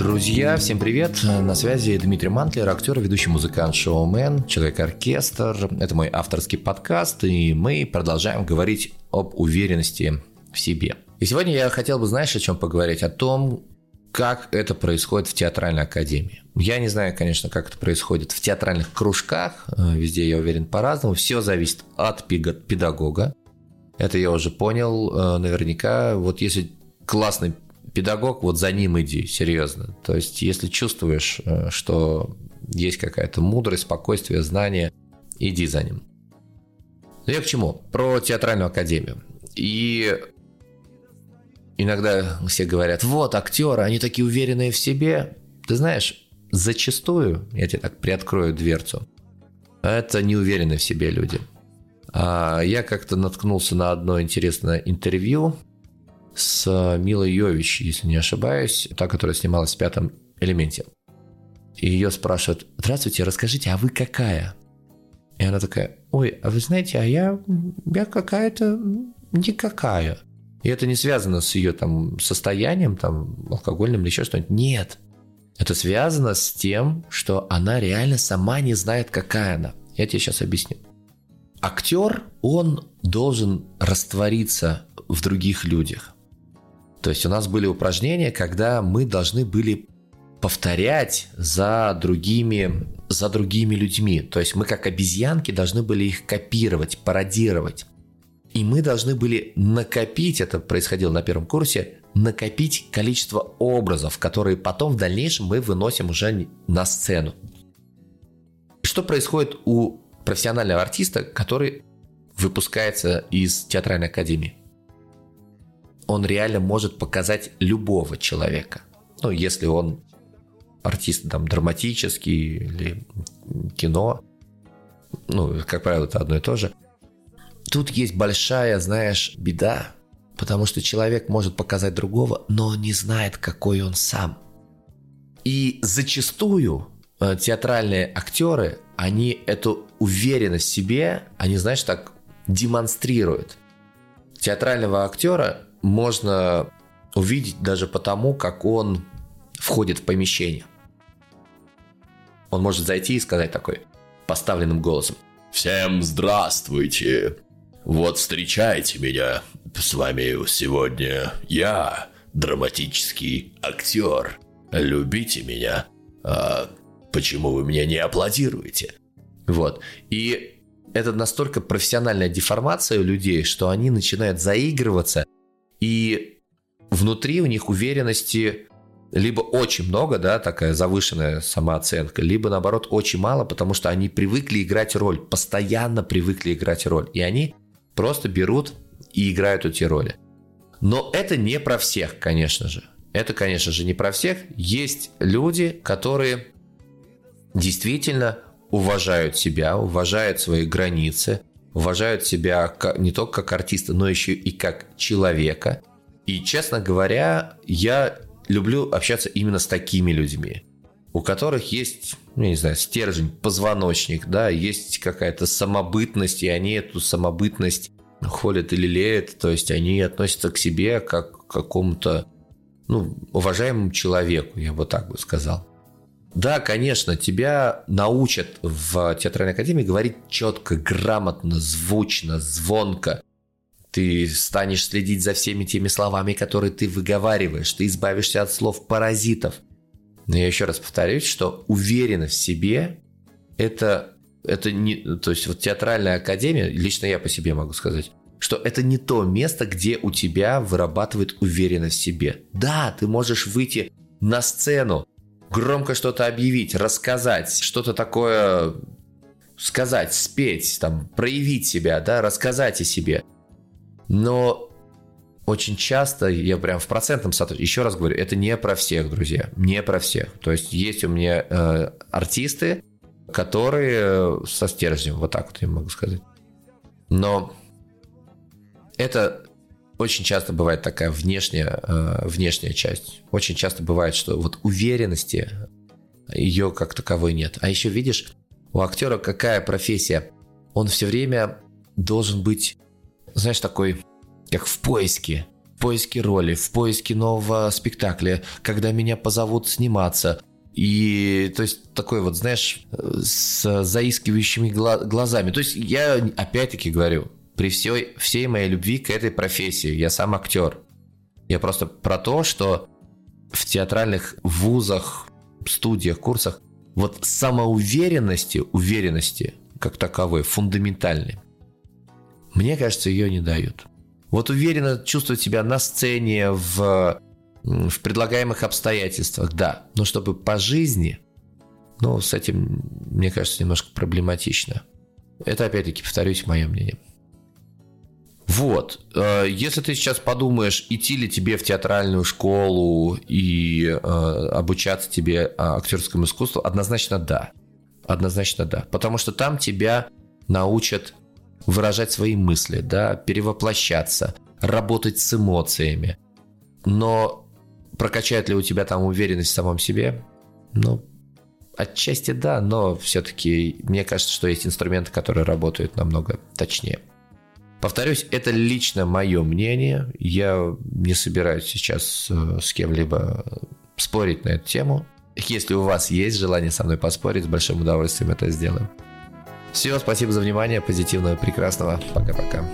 Друзья, всем привет! На связи Дмитрий Мантлер, актер, ведущий музыкант, шоумен, человек-оркестр. Это мой авторский подкаст, и мы продолжаем говорить об уверенности в себе. И сегодня я хотел бы, знаешь, о чем поговорить? О том, как это происходит в театральной академии. Я не знаю, конечно, как это происходит в театральных кружках, везде, я уверен, по-разному. Все зависит от педагога. Это я уже понял э, наверняка. Вот если классный педагог, вот за ним иди, серьезно. То есть, если чувствуешь, э, что есть какая-то мудрость, спокойствие, знание, иди за ним. Но я к чему? Про театральную академию. И иногда все говорят, вот актеры, они такие уверенные в себе. Ты знаешь, зачастую, я тебе так приоткрою дверцу, это неуверенные в себе люди. А я как-то наткнулся на одно интересное интервью с Милой Йович, если не ошибаюсь, та, которая снималась в «Пятом элементе». И ее спрашивают, здравствуйте, расскажите, а вы какая? И она такая, ой, а вы знаете, а я, я какая-то никакая. И это не связано с ее там состоянием, там, алкогольным или еще что-нибудь. Нет. Это связано с тем, что она реально сама не знает, какая она. Я тебе сейчас объясню. Актер, он должен раствориться в других людях. То есть у нас были упражнения, когда мы должны были повторять за другими, за другими людьми. То есть мы как обезьянки должны были их копировать, пародировать. И мы должны были накопить, это происходило на первом курсе, накопить количество образов, которые потом в дальнейшем мы выносим уже на сцену. Что происходит у профессионального артиста, который выпускается из театральной академии? Он реально может показать любого человека. Ну, если он артист там драматический или кино, ну, как правило, это одно и то же. Тут есть большая, знаешь, беда, потому что человек может показать другого, но он не знает, какой он сам. И зачастую э, театральные актеры, они эту уверенность в себе, они, знаешь, так демонстрируют. Театрального актера можно увидеть даже потому, как он входит в помещение. Он может зайти и сказать такой поставленным голосом. Всем здравствуйте. Вот встречайте меня. С вами сегодня я, драматический актер. Любите меня. А почему вы мне не аплодируете? Вот. И это настолько профессиональная деформация у людей, что они начинают заигрываться – и внутри у них уверенности либо очень много, да, такая завышенная самооценка, либо наоборот очень мало, потому что они привыкли играть роль, постоянно привыкли играть роль, и они просто берут и играют эти роли. Но это не про всех, конечно же. Это, конечно же, не про всех. Есть люди, которые действительно уважают себя, уважают свои границы, уважают себя не только как артиста, но еще и как человека. И, честно говоря, я люблю общаться именно с такими людьми, у которых есть, ну, не знаю, стержень, позвоночник, да, есть какая-то самобытность, и они эту самобытность холят или лелеют, то есть они относятся к себе как к какому-то, ну, уважаемому человеку, я бы так бы сказал. Да, конечно, тебя научат в театральной академии говорить четко, грамотно, звучно, звонко. Ты станешь следить за всеми теми словами, которые ты выговариваешь. Ты избавишься от слов паразитов. Но я еще раз повторюсь, что уверенность в себе – это, это не... То есть вот театральная академия, лично я по себе могу сказать, что это не то место, где у тебя вырабатывает уверенность в себе. Да, ты можешь выйти на сцену, громко что-то объявить, рассказать, что-то такое сказать, спеть, там, проявить себя, да, рассказать о себе. Но очень часто, я прям в процентном соответствии, еще раз говорю, это не про всех, друзья, не про всех. То есть есть у меня э, артисты, которые со стержнем, вот так вот я могу сказать. Но это очень часто бывает такая внешняя, э, внешняя часть. Очень часто бывает, что вот уверенности ее как таковой нет. А еще видишь, у актера какая профессия? Он все время должен быть, знаешь, такой, как в поиске, поиске роли, в поиске нового спектакля, когда меня позовут сниматься. И, то есть, такой вот, знаешь, с заискивающими глазами. То есть, я опять-таки говорю, при всей, всей моей любви к этой профессии, я сам актер. Я просто про то, что в театральных вузах, студиях, курсах вот самоуверенности, уверенности как таковой, фундаментальной, мне кажется, ее не дают. Вот уверенно чувствовать себя на сцене, в, в предлагаемых обстоятельствах, да. Но чтобы по жизни, ну, с этим, мне кажется, немножко проблематично. Это, опять-таки, повторюсь, мое мнение. Вот. Э, если ты сейчас подумаешь, идти ли тебе в театральную школу и э, обучаться тебе актерскому искусству, однозначно да. Однозначно да. Потому что там тебя научат выражать свои мысли, да, перевоплощаться, работать с эмоциями. Но прокачает ли у тебя там уверенность в самом себе? Ну, отчасти да, но все-таки мне кажется, что есть инструменты, которые работают намного точнее. Повторюсь, это лично мое мнение. Я не собираюсь сейчас э, с кем-либо спорить на эту тему. Если у вас есть желание со мной поспорить, с большим удовольствием это сделаем. Все, спасибо за внимание, позитивного, прекрасного. Пока-пока.